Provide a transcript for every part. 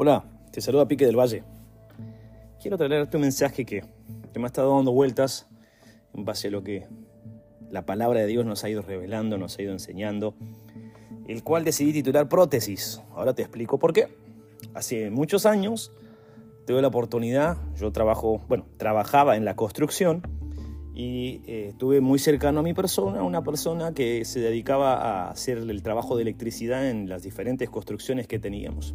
Hola, te saluda Pique del Valle. Quiero traerte un mensaje que, me ha estado dando vueltas en base a lo que la palabra de Dios nos ha ido revelando, nos ha ido enseñando, el cual decidí titular Prótesis. Ahora te explico por qué. Hace muchos años tuve la oportunidad, yo trabajo, bueno, trabajaba en la construcción y eh, estuve muy cercano a mi persona, una persona que se dedicaba a hacer el trabajo de electricidad en las diferentes construcciones que teníamos.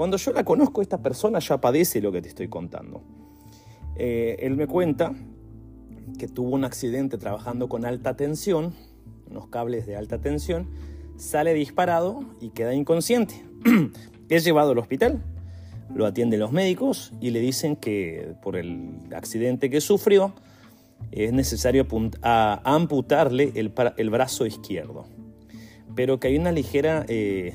Cuando yo la conozco, esta persona ya padece lo que te estoy contando. Eh, él me cuenta que tuvo un accidente trabajando con alta tensión, unos cables de alta tensión, sale disparado y queda inconsciente. es llevado al hospital, lo atienden los médicos y le dicen que por el accidente que sufrió es necesario amputarle el, brazo izquierdo, pero que hay una ligera eh,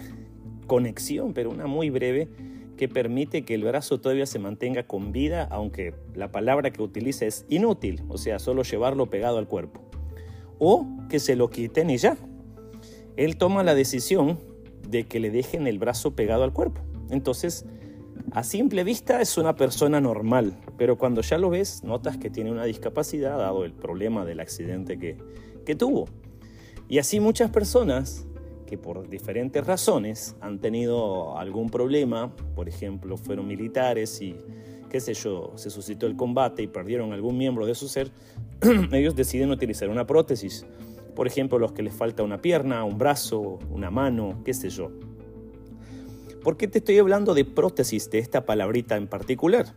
conexión, pero una muy breve, que permite que el brazo todavía se mantenga con vida, aunque la palabra que utiliza es inútil, o sea, solo llevarlo pegado al cuerpo. O que se lo quiten y ya. Él toma la decisión de que le dejen el brazo pegado al cuerpo. Entonces, a simple vista es una persona normal, pero cuando ya lo ves, notas que tiene una discapacidad dado el problema del accidente que, que tuvo. Y así muchas personas que por diferentes razones han tenido algún problema, por ejemplo, fueron militares y qué sé yo, se suscitó el combate y perdieron algún miembro de su ser, ellos deciden utilizar una prótesis. Por ejemplo, los que les falta una pierna, un brazo, una mano, qué sé yo. ¿Por qué te estoy hablando de prótesis, de esta palabrita en particular?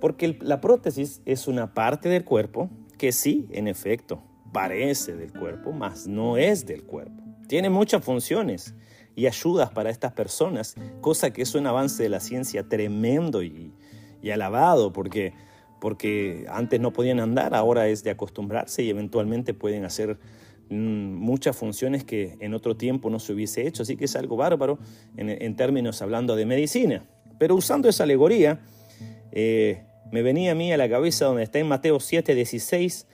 Porque la prótesis es una parte del cuerpo que sí, en efecto, parece del cuerpo, mas no es del cuerpo. Tiene muchas funciones y ayudas para estas personas, cosa que es un avance de la ciencia tremendo y, alabado, porque, porque antes no podían andar, ahora es de acostumbrarse y eventualmente pueden hacer mm, muchas funciones que en otro tiempo no se hubiese hecho, así que es algo bárbaro en, términos hablando de medicina. Pero usando esa alegoría, eh, me venía a mí a la cabeza donde está en Mateo 7, 16,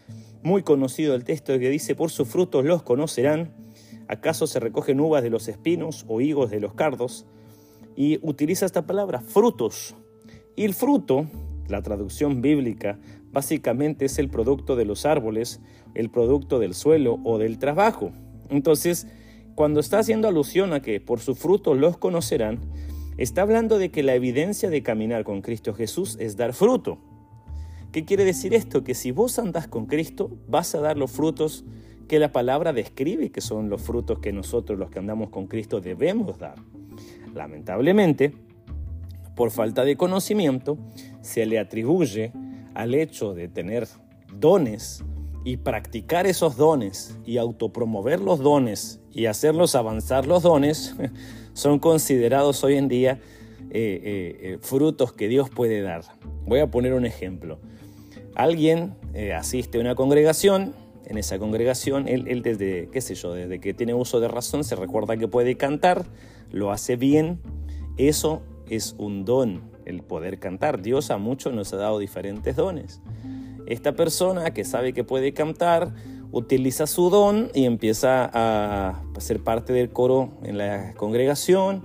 muy conocido el texto que dice, por sus frutos los conocerán. ¿Acaso se recogen uvas de los espinos o higos de los cardos? Y utiliza esta palabra, frutos. Y el fruto, la traducción bíblica, básicamente es el producto de los árboles, el producto del suelo o del trabajo. Entonces, cuando está haciendo alusión a que por su fruto los conocerán, está hablando de que la evidencia de caminar con Cristo Jesús es dar fruto. ¿Qué quiere decir esto? Que si vos andás con Cristo, vas a dar los frutos que la palabra describe que son los frutos que nosotros los que andamos con Cristo debemos dar. Lamentablemente, por falta de conocimiento, se le atribuye al hecho de tener dones y practicar esos dones y autopromover los dones y hacerlos avanzar los dones, son considerados hoy en día eh, eh, eh, frutos que Dios puede dar. Voy a poner un ejemplo. Alguien asiste a una congregación en esa congregación, él, desde, qué sé yo, desde que tiene uso de razón, se recuerda que puede cantar, lo hace bien, eso es un don, el poder cantar. Dios a muchos nos ha dado diferentes dones. Esta persona que sabe que puede cantar, utiliza su don y empieza a ser parte del coro en la congregación,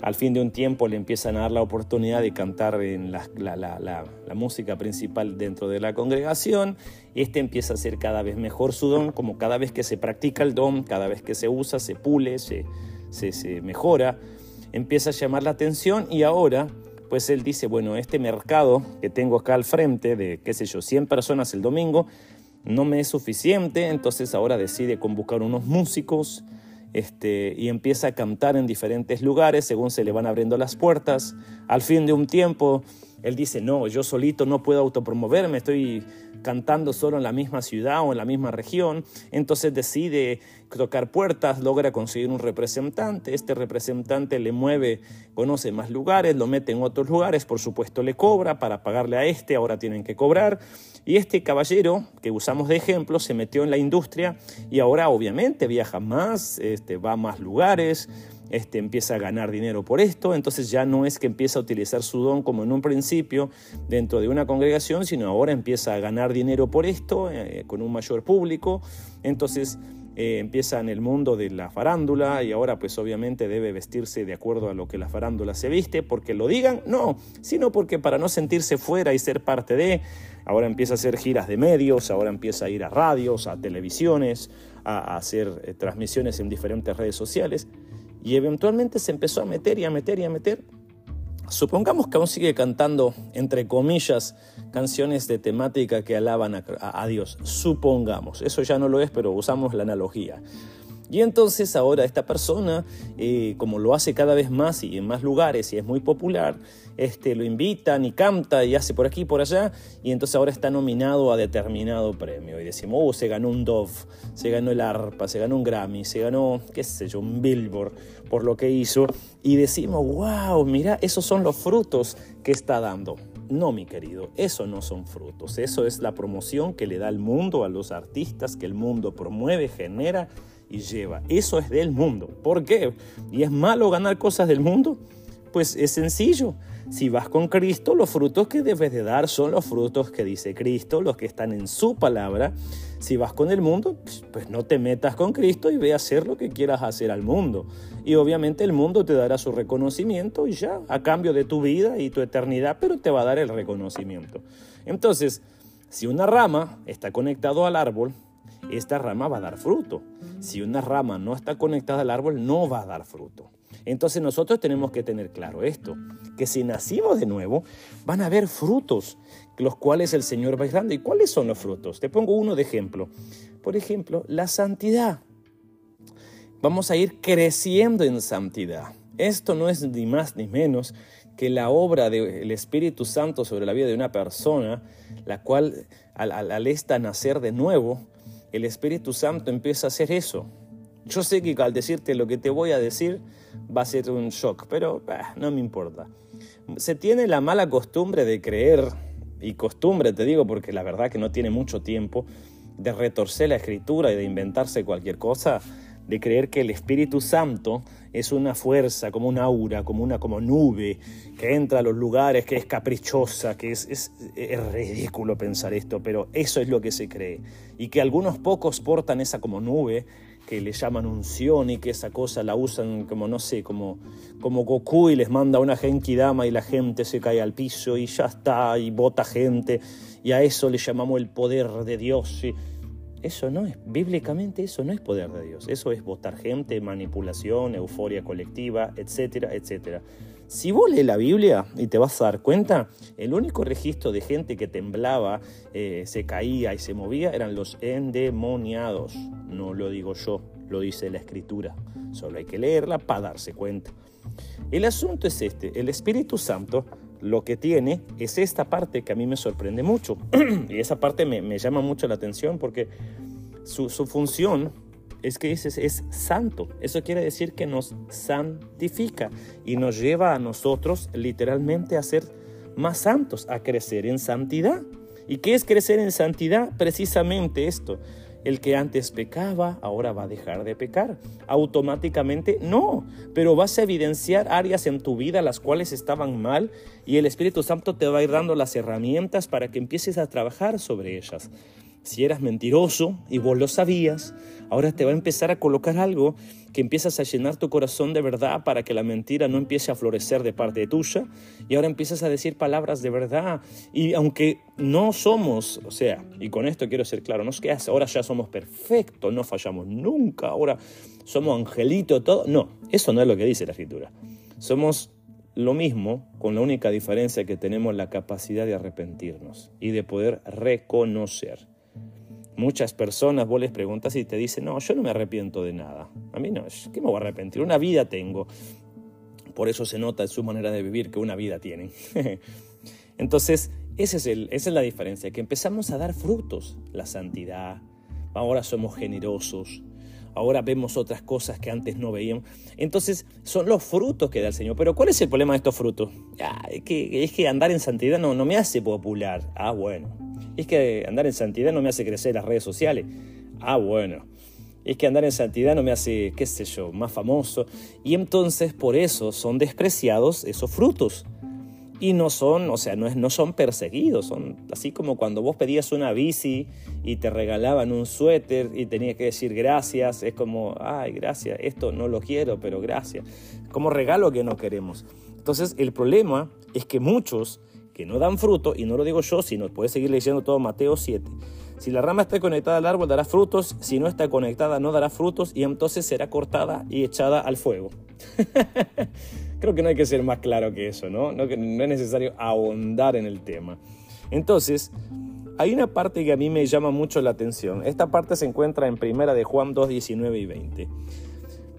al fin de un tiempo le empiezan a dar la oportunidad de cantar en la, música principal dentro de la congregación. Este empieza a ser cada vez mejor su don, como cada vez que se practica el don, cada vez que se usa, se pule, se, se, mejora, empieza a llamar la atención y ahora pues él dice, bueno, este mercado que tengo acá al frente de, qué sé yo, 100 personas el domingo, no me es suficiente, entonces ahora decide convocar unos músicos, este, y empieza a cantar en diferentes lugares según se le van abriendo las puertas. Al fin de un tiempo, él dice, no, yo solito no puedo autopromoverme, estoy cantando solo en la misma ciudad o en la misma región. Entonces decide tocar puertas, logra conseguir un representante, este representante le mueve, conoce más lugares, lo mete en otros lugares, por supuesto le cobra para pagarle a este, ahora tienen que cobrar. Y este caballero que usamos de ejemplo se metió en la industria y ahora obviamente viaja más, este, va a más lugares, este, empieza a ganar dinero por esto, entonces ya no es que empieza a utilizar su don como en un principio dentro de una congregación, sino ahora empieza a ganar dinero por esto, eh, con un mayor público, entonces eh, empieza en el mundo de la farándula y ahora pues obviamente debe vestirse de acuerdo a lo que la farándula se viste, porque lo digan, no, sino porque para no sentirse fuera y ser parte de, ahora empieza a hacer giras de medios, ahora empieza a ir a radios, a televisiones, a, hacer eh, transmisiones en diferentes redes sociales y eventualmente se empezó a meter y a meter y a meter Supongamos que aún sigue cantando, entre comillas, canciones de temática que alaban a, Dios. Supongamos, eso ya no lo es, pero usamos la analogía. Y entonces ahora esta persona, eh, como lo hace cada vez más y en más lugares y es muy popular, este, lo invitan y canta y hace por aquí y por allá, y entonces ahora está nominado a determinado premio. Y decimos, oh, se ganó un Dove, se ganó el ARPA, se ganó un Grammy, se ganó, qué sé yo, un Billboard por lo que hizo. Y decimos, wow, mira, esos son los frutos que está dando. No, mi querido, eso no son frutos. Eso es la promoción que le da el mundo a los artistas, que el mundo promueve, genera y lleva. Eso es del mundo. ¿Por qué? ¿Y es malo ganar cosas del mundo? Pues es sencillo. Si vas con Cristo, los frutos que debes de dar son los frutos que dice Cristo, los que están en su palabra. Si vas con el mundo, pues no te metas con Cristo y ve a hacer lo que quieras hacer al mundo. Y obviamente el mundo te dará su reconocimiento y ya, a cambio de tu vida y tu eternidad, pero te va a dar el reconocimiento. Entonces, si una rama está conectado al árbol, esta rama va a dar fruto. Si una rama no está conectada al árbol, no va a dar fruto. Entonces nosotros tenemos que tener claro esto, que si nacimos de nuevo, van a haber frutos, los cuales el Señor va dando. ¿Y cuáles son los frutos? Te pongo uno de ejemplo. Por ejemplo, la santidad. Vamos a ir creciendo en santidad. Esto no es ni más ni menos que la obra del Espíritu Santo sobre la vida de una persona, la cual al, al, esta nacer de nuevo, el Espíritu Santo empieza a hacer eso. Yo sé que al decirte lo que te voy a decir va a ser un shock, pero no me importa. Se tiene la mala costumbre de creer, y costumbre te digo porque la verdad que no tiene mucho tiempo, de retorcer la escritura y de inventarse cualquier cosa, de creer que el Espíritu Santo es una fuerza, como un aura, como una como nube, que entra a los lugares, que es caprichosa, que es, es, es, ridículo pensar esto, pero eso es lo que se cree. Y que algunos pocos portan esa como nube, que le llaman unción y que esa cosa la usan como, no sé, como, como Goku y les manda una Dama y la gente se cae al piso y ya está, y bota gente, y a eso le llamamos el poder de Dios. Eso no es, bíblicamente eso no es poder de Dios, eso es votar gente, manipulación, euforia colectiva, etcétera, etcétera. Si vos lees la Biblia y te vas a dar cuenta, el único registro de gente que temblaba, eh, se caía y se movía eran los endemoniados. No lo digo yo, lo dice la Escritura. Solo hay que leerla para darse cuenta. El asunto es este, el Espíritu Santo lo que tiene es esta parte que a mí me sorprende mucho. y esa parte me, llama mucho la atención porque su, función es que es, es, santo. Eso quiere decir que nos santifica y nos lleva a nosotros literalmente a ser más santos, a crecer en santidad. ¿Y qué es crecer en santidad? Precisamente esto, el que antes pecaba, ahora va a dejar de pecar. Automáticamente no, pero vas a evidenciar áreas en tu vida las cuales estaban mal y el Espíritu Santo te va a ir dando las herramientas para que empieces a trabajar sobre ellas. Si eras mentiroso y vos lo sabías, ahora te va a empezar a colocar algo que empiezas a llenar tu corazón de verdad para que la mentira no empiece a florecer de parte tuya y ahora empiezas a decir palabras de verdad y aunque no somos, o sea, y con esto quiero ser claro, no es que ahora ya somos perfectos, no fallamos nunca, ahora somos angelitos, todo, no, eso no es lo que dice la escritura. Somos lo mismo, con la única diferencia que tenemos la capacidad de arrepentirnos y de poder reconocer. Muchas personas vos les preguntas y te dicen, no, yo no me arrepiento de nada. A mí no, ¿qué me voy a arrepentir? Una vida tengo. Por eso se nota en su manera de vivir que una vida tienen. Entonces, ese es el, esa es la diferencia, que empezamos a dar frutos, la santidad, ahora somos generosos, ahora vemos otras cosas que antes no veíamos. Entonces, son los frutos que da el Señor. Pero ¿cuál es el problema de estos frutos? es, que, es que andar en santidad no, no me hace popular. Ah, bueno, es que andar en santidad no me hace crecer las redes sociales. Ah, bueno. Es que andar en santidad no me hace, qué sé yo, más famoso. Y entonces por eso son despreciados esos frutos. y no son, o sea, no, es, no son perseguidos, son así como cuando vos pedías una bici y te regalaban un suéter y tenías que decir gracias, es como, ay, gracias, esto no lo quiero, pero gracias, como regalo que no queremos. Entonces el problema es que muchos que no dan fruto, y no lo digo yo, sino puedes seguir leyendo todo Mateo 7, si la rama está conectada al árbol dará frutos, si no está conectada no dará frutos y entonces será cortada y echada al fuego. Creo que no hay que ser más claro que eso, ¿no? No, no es necesario ahondar en el tema. Entonces, hay una parte que a mí me llama mucho la atención. Esta parte se encuentra en Primera de Juan 2, 19 y 20.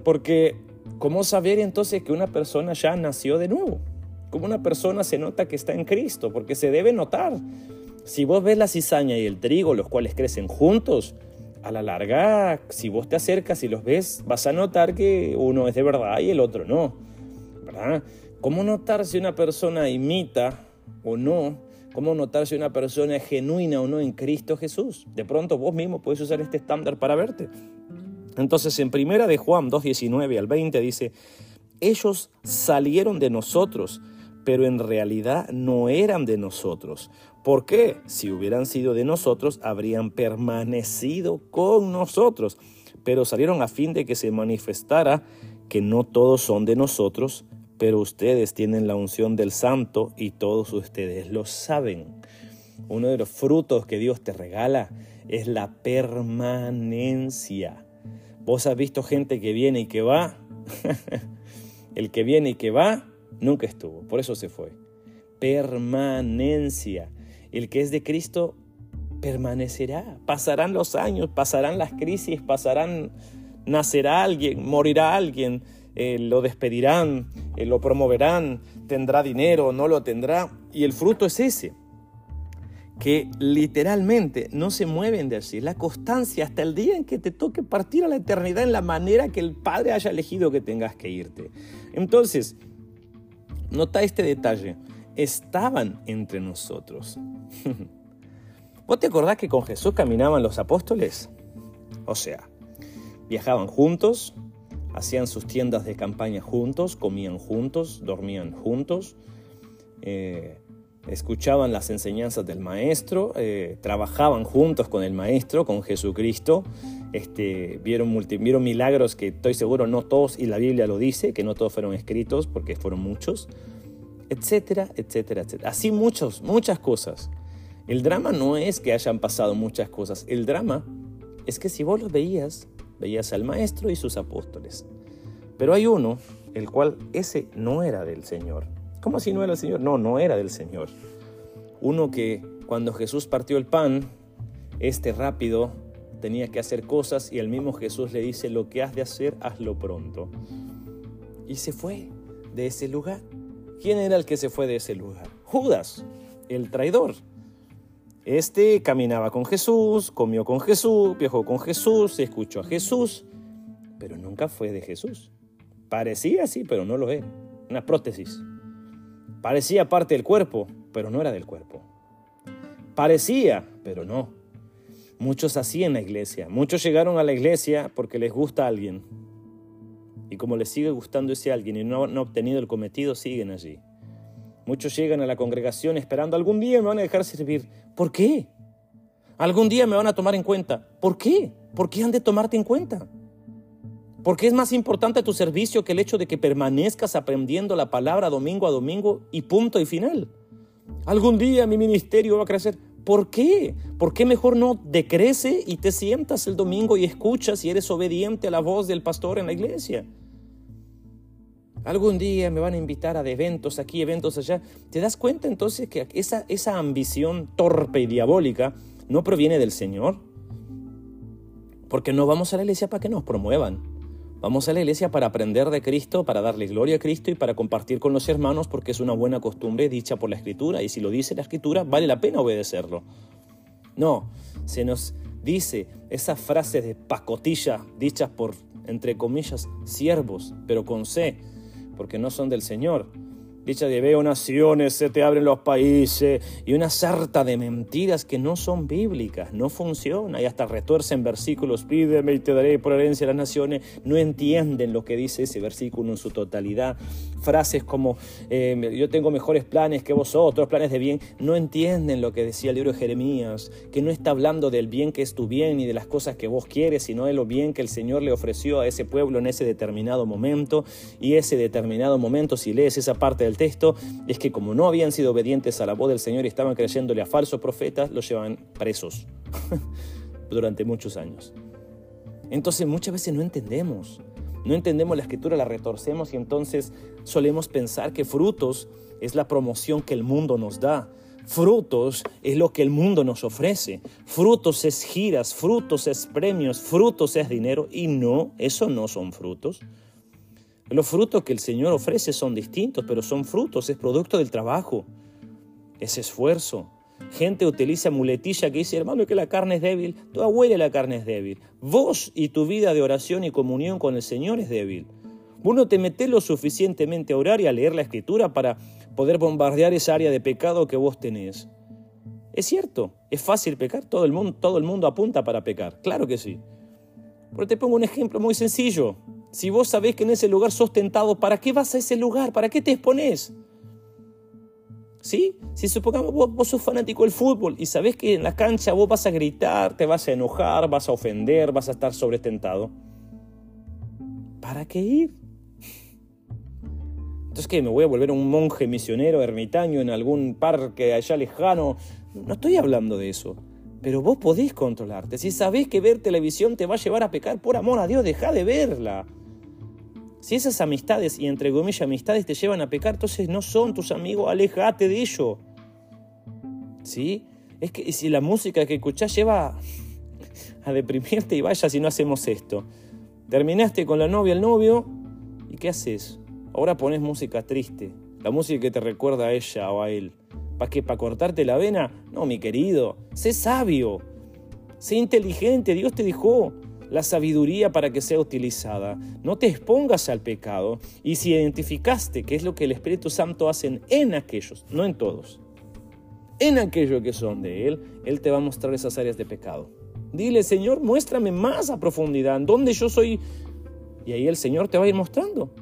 Porque, ¿cómo saber entonces que una persona ya nació de nuevo? ¿Cómo una persona se nota que está en Cristo? Porque se debe notar. Si vos ves la cizaña y el trigo, los cuales crecen juntos, a la larga, si vos te acercas y los ves, vas a notar que uno es de verdad y el otro no. ¿Cómo notar si una persona imita o no? ¿Cómo notar si una persona es genuina o no en Cristo Jesús? De pronto vos mismo puedes usar este estándar para verte. Entonces en primera de Juan 2.19 al 20 dice, ellos salieron de nosotros, pero en realidad no eran de nosotros. ¿Por qué? Si hubieran sido de nosotros, habrían permanecido con nosotros, pero salieron a fin de que se manifestara que no todos son de nosotros, pero ustedes tienen la unción del santo y todos ustedes lo saben. Uno de los frutos que Dios te regala es la permanencia. Vos has visto gente que viene y que va. El que viene y que va nunca estuvo, por eso se fue. Permanencia. El que es de Cristo permanecerá. Pasarán los años, pasarán las crisis, pasarán, nacerá alguien, morirá alguien, eh, lo despedirán, eh, lo promoverán, tendrá dinero, no lo tendrá. Y el fruto es ese, que literalmente no se mueven de allí. La constancia hasta el día en que te toque partir a la eternidad en la manera que el Padre haya elegido que tengas que irte. Entonces, nota este detalle. Estaban entre nosotros. ¿Vos te acordás que con Jesús caminaban los apóstoles? O sea, viajaban juntos, hacían sus tiendas de campaña juntos, comían juntos, dormían juntos, eh, escuchaban las enseñanzas del maestro, eh, trabajaban juntos con el maestro, con Jesucristo, este, vieron, vieron milagros que estoy seguro no todos, y la Biblia lo dice, que no todos fueron escritos porque fueron muchos, etcétera, etcétera, etcétera. Así muchos, muchas cosas. El drama no es que hayan pasado muchas cosas, el drama es que si vos los veías, veías al maestro y sus apóstoles. Pero hay uno, el cual ese no era del Señor. ¿Cómo si no era el Señor? No, no era del Señor. Uno que cuando Jesús partió el pan, este rápido tenía que hacer cosas y el mismo Jesús le dice, lo que has de hacer, hazlo pronto. Y se fue de ese lugar. ¿Quién era el que se fue de ese lugar? Judas, el traidor. Este caminaba con Jesús, comió con Jesús, viajó con Jesús, escuchó a Jesús, pero nunca fue de Jesús. Parecía así, pero no lo era. Una prótesis. Parecía parte del cuerpo, pero no era del cuerpo. Parecía, pero no. Muchos así en la iglesia. Muchos llegaron a la iglesia porque les gusta alguien. Y como les sigue gustando ese alguien y no han obtenido el cometido, siguen allí. Muchos llegan a la congregación esperando algún día me van a dejar servir. ¿Por qué? Algún día me van a tomar en cuenta. ¿Por qué? ¿Por qué han de tomarte en cuenta? ¿Por qué es más importante tu servicio que el hecho de que permanezcas aprendiendo la palabra domingo a domingo y punto y final. Algún día mi ministerio va a crecer. ¿Por qué? ¿Por qué mejor no decrece y te sientas el domingo y escuchas y eres obediente a la voz del pastor en la iglesia? Algún día me van a invitar a eventos aquí, eventos allá. ¿Te das cuenta entonces que esa, esa ambición torpe y diabólica no proviene del Señor? Porque no vamos a la iglesia para que nos promuevan. Vamos a la iglesia para aprender de Cristo, para darle gloria a Cristo y para compartir con los hermanos porque es una buena costumbre dicha por la Escritura. Y si lo dice la Escritura, vale la pena obedecerlo. No, se nos dice esas frases de pacotilla dichas por, entre comillas, siervos, pero con C, porque no son del Señor. Dicha de veo naciones, se te abren los países y una sarta de mentiras que no son bíblicas, no funciona y hasta retuercen versículos, pídeme y te daré por herencia a las naciones, no entienden lo que dice ese versículo en su totalidad. Frases como eh, yo tengo mejores planes que vosotros, planes de bien, no entienden lo que decía el libro de Jeremías, que no está hablando del bien que es tu bien y de las cosas que vos quieres, sino de lo bien que el Señor le ofreció a ese pueblo en ese determinado momento. Y ese determinado momento, si lees esa parte del texto, es que como no habían sido obedientes a la voz del Señor y estaban creyéndole a falsos profetas, los llevan presos durante muchos años. Entonces muchas veces no entendemos, no entendemos la escritura, la retorcemos y entonces solemos pensar que frutos es la promoción que el mundo nos da. Frutos es lo que el mundo nos ofrece. Frutos es giras, frutos es premios, frutos es dinero. Y no, eso no son frutos. Los frutos que el Señor ofrece son distintos, pero son frutos, es producto del trabajo, es esfuerzo. Gente utiliza muletilla que dice, hermano, que la carne es débil. Tu abuela la carne es débil. Vos y tu vida de oración y comunión con el Señor es débil. Vos no te metés lo suficientemente a orar y a leer la Escritura para poder bombardear esa área de pecado que vos tenés. Es cierto, es fácil pecar, todo el mundo, todo el mundo apunta para pecar, claro que sí. Pero te pongo un ejemplo muy sencillo. Si vos sabés que en ese lugar sos tentado, ¿para qué vas a ese lugar? ¿Para qué te expones? ¿Sí? Si supongamos vos, vos, sos fanático del fútbol y sabés que en la cancha vos vas a gritar, te vas a enojar, vas a ofender, vas a estar sobretentado. ¿Para qué ir? Entonces, ¿qué? ¿Me voy a volver un monje misionero, ermitaño en algún parque allá lejano? No estoy hablando de eso. Pero vos podés controlarte. Si sabés que ver televisión te va a llevar a pecar, por amor a Dios, deja de verla. Si esas amistades, y entre comillas amistades, te llevan a pecar, entonces no son tus amigos, alejate de ello. ¿Sí? Es que si la música que escuchás lleva a deprimirte y vaya si no hacemos esto. Terminaste con la novia, el novio, ¿y qué haces? Ahora pones música triste, la música que te recuerda a ella o a él. ¿Para qué? ¿Para cortarte la vena? No, mi querido, sé sabio, sé inteligente, Dios te dejó la sabiduría para que sea utilizada. No te expongas al pecado y si identificaste qué es lo que el Espíritu Santo hace en aquellos, no en todos, en aquellos que son de Él, Él te va a mostrar esas áreas de pecado. Dile, Señor, muéstrame más a profundidad, dónde yo soy. Y ahí el Señor te va a ir mostrando.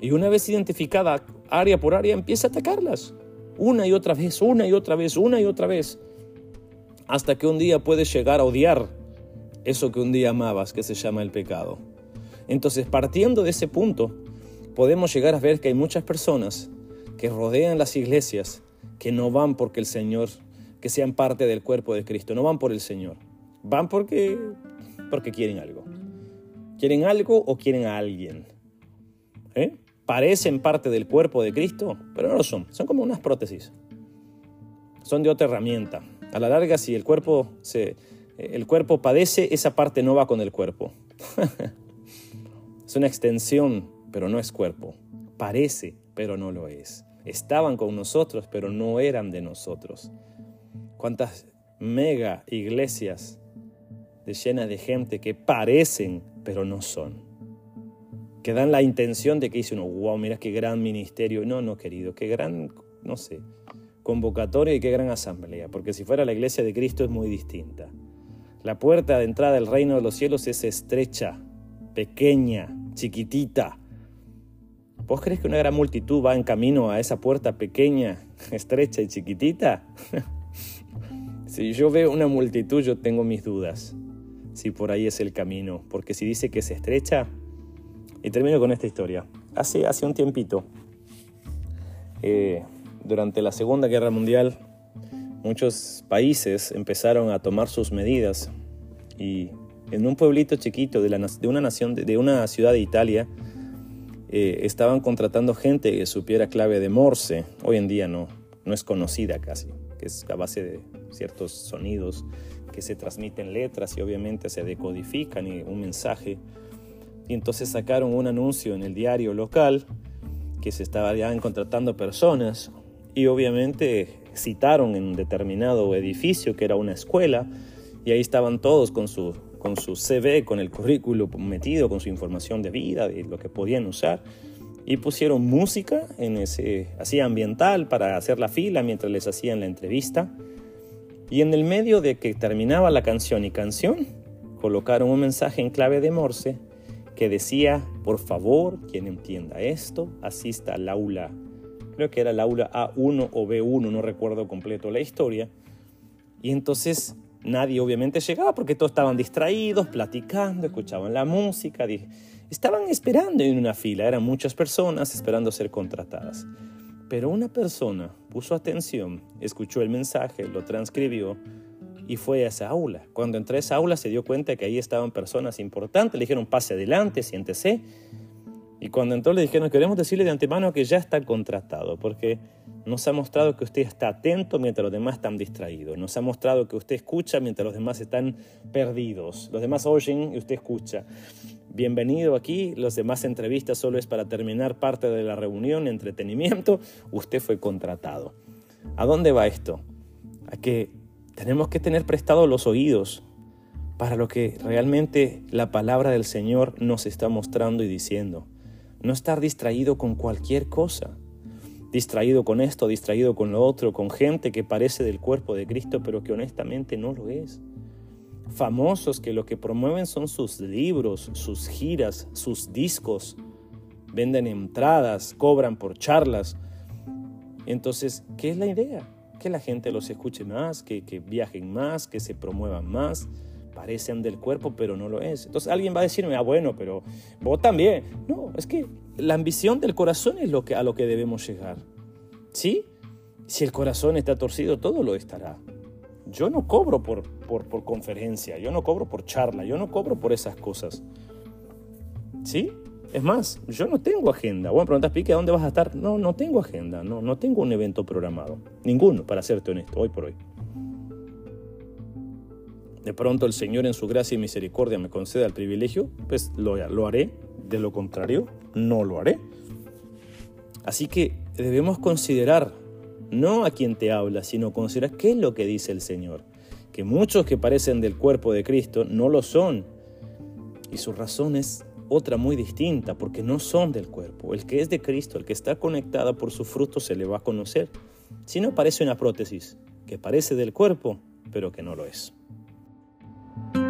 Y una vez identificada área por área, empieza a atacarlas. Una y otra vez, una y otra vez, una y otra vez. Hasta que un día puedes llegar a odiar eso que un día amabas, que se llama el pecado. Entonces, partiendo de ese punto, podemos llegar a ver que hay muchas personas que rodean las iglesias que no van porque el Señor, que sean parte del cuerpo de Cristo, no van por el Señor, van porque, porque quieren algo. Quieren algo o quieren a alguien. ¿Eh? Parecen parte del cuerpo de Cristo, pero no lo son. Son como unas prótesis. Son de otra herramienta. A la larga, si el cuerpo se, el cuerpo padece, esa parte no va con el cuerpo. es una extensión, pero no es cuerpo. Parece, pero no lo es. Estaban con nosotros, pero no eran de nosotros. ¿Cuántas mega iglesias llenas de gente que parecen, pero no son? Que dan la intención de que dice uno, wow, mira qué gran ministerio. No, no, querido, qué gran, no sé, convocatoria y qué gran asamblea. Porque si fuera la iglesia de Cristo es muy distinta. La puerta de entrada del reino de los cielos es estrecha, pequeña, chiquitita. ¿Vos crees que una gran multitud va en camino a esa puerta pequeña, estrecha y chiquitita? si yo veo una multitud, yo tengo mis dudas si por ahí es el camino, porque si dice que es estrecha, y termino con esta historia. Hace, hace un tiempito, eh, durante la Segunda Guerra Mundial, muchos países empezaron a tomar sus medidas y en un pueblito chiquito de, una ciudad de Italia, eh, estaban contratando gente que supiera clave de Morse. Hoy en día no, no es conocida casi, que es a base de ciertos sonidos que se transmiten letras y obviamente se decodifican y un mensaje. Y entonces sacaron un anuncio en el diario local que se estaban contratando personas y obviamente citaron en un determinado edificio que era una escuela y ahí estaban todos con su, con su CV, con el currículo metido, con su información de vida, de lo que podían usar. y pusieron música en ese así ambiental para hacer la fila mientras les hacían la entrevista. Y en el medio de que terminaba la canción y canción, colocaron un mensaje en clave de Morse que decía, por favor, quien entienda esto, asista al aula. Creo que era el aula A1 o B1, no recuerdo completo la historia. Y entonces nadie obviamente llegaba porque todos estaban distraídos, platicando, escuchaban la música. Estaban esperando en una fila, eran muchas personas esperando ser contratadas. Pero una persona puso atención, escuchó el mensaje, lo transcribió y fue a esa aula. Cuando entró a esa aula se dio cuenta que ahí estaban personas importantes, le dijeron pase adelante, siéntese. Y cuando entró le dijeron queremos decirle de antemano que ya está contratado, porque nos ha mostrado que usted está atento mientras los demás están distraídos. Nos ha mostrado que usted escucha mientras los demás están perdidos. Los demás oyen y usted escucha. Bienvenido aquí. Los demás entrevistas solo es para terminar parte de la reunión, entretenimiento. Usted fue contratado. ¿A dónde va esto? A que tenemos que tener prestados los oídos para lo que realmente la palabra del Señor nos está mostrando y diciendo. No estar distraído con cualquier cosa distraído con esto, distraído con lo otro, con gente que parece del cuerpo de Cristo, pero que honestamente no lo es. Famosos que lo que promueven son sus libros, sus giras, sus discos, venden entradas, cobran por charlas. Entonces, ¿qué es la idea? Que la gente los escuche más, que, que viajen más, que se promuevan más parecen del cuerpo, pero no lo es. Entonces alguien va a decirme, ah, bueno, pero vos también. No, es que la ambición del corazón es lo que, a lo que debemos llegar. ¿Sí? Si el corazón está torcido, todo lo estará. Yo no cobro por, por, conferencia, yo no cobro por charla, yo no cobro por esas cosas. ¿Sí? Es más, yo no tengo agenda. Bueno, preguntas, Pique, ¿a dónde vas a estar? No, no tengo agenda, no, no tengo un evento programado. Ninguno, para serte honesto, hoy por hoy de pronto el Señor en su gracia y misericordia me conceda el privilegio, pues lo, lo haré, de lo contrario, no lo haré. Así que debemos considerar no a quien te habla, sino considerar qué es lo que dice el Señor. Que muchos que parecen del cuerpo de Cristo no lo son. Y su razón es otra muy distinta, porque no son del cuerpo. El que es de Cristo, el que está conectado por su fruto, se le va a conocer. Si no parece una prótesis, que parece del cuerpo, pero que no lo es. thank you